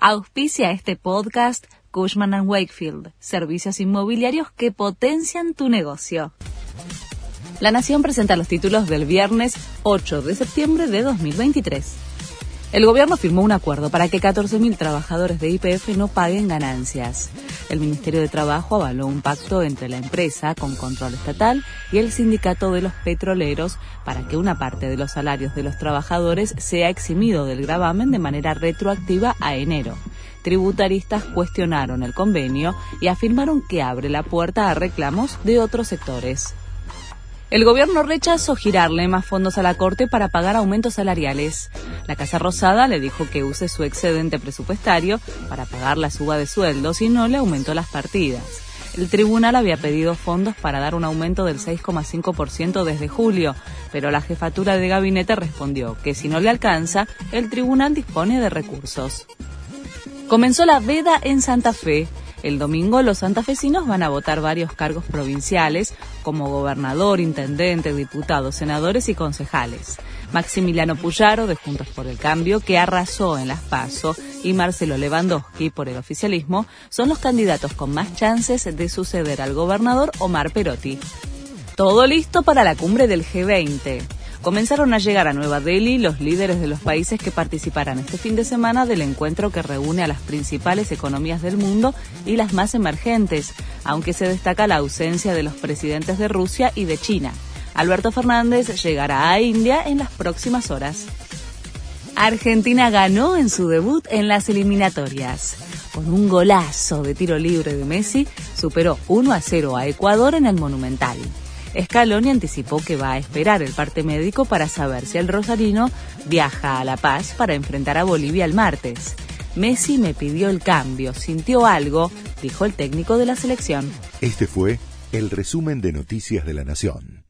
Auspicia este podcast Cushman ⁇ Wakefield, servicios inmobiliarios que potencian tu negocio. La Nación presenta los títulos del viernes 8 de septiembre de 2023. El gobierno firmó un acuerdo para que 14.000 trabajadores de IPF no paguen ganancias. El Ministerio de Trabajo avaló un pacto entre la empresa con control estatal y el sindicato de los petroleros para que una parte de los salarios de los trabajadores sea eximido del gravamen de manera retroactiva a enero. Tributaristas cuestionaron el convenio y afirmaron que abre la puerta a reclamos de otros sectores. El gobierno rechazó girarle más fondos a la Corte para pagar aumentos salariales. La Casa Rosada le dijo que use su excedente presupuestario para pagar la suba de sueldos y no le aumentó las partidas. El tribunal había pedido fondos para dar un aumento del 6,5% desde julio, pero la jefatura de gabinete respondió que si no le alcanza, el tribunal dispone de recursos. Comenzó la veda en Santa Fe. El domingo los santafesinos van a votar varios cargos provinciales como gobernador, intendente, diputados, senadores y concejales. Maximiliano Puyaro de Juntos por el Cambio, que arrasó en las PASO, y Marcelo Lewandowski por el oficialismo son los candidatos con más chances de suceder al gobernador Omar Perotti. Todo listo para la cumbre del G20 comenzaron a llegar a Nueva Delhi los líderes de los países que participarán este fin de semana del encuentro que reúne a las principales economías del mundo y las más emergentes, aunque se destaca la ausencia de los presidentes de Rusia y de China. Alberto Fernández llegará a India en las próximas horas. Argentina ganó en su debut en las eliminatorias. Con un golazo de tiro libre de Messi, superó 1 a 0 a Ecuador en el Monumental. Scaloni anticipó que va a esperar el parte médico para saber si el rosarino viaja a La Paz para enfrentar a Bolivia el martes. Messi me pidió el cambio, sintió algo, dijo el técnico de la selección. Este fue el resumen de Noticias de la Nación.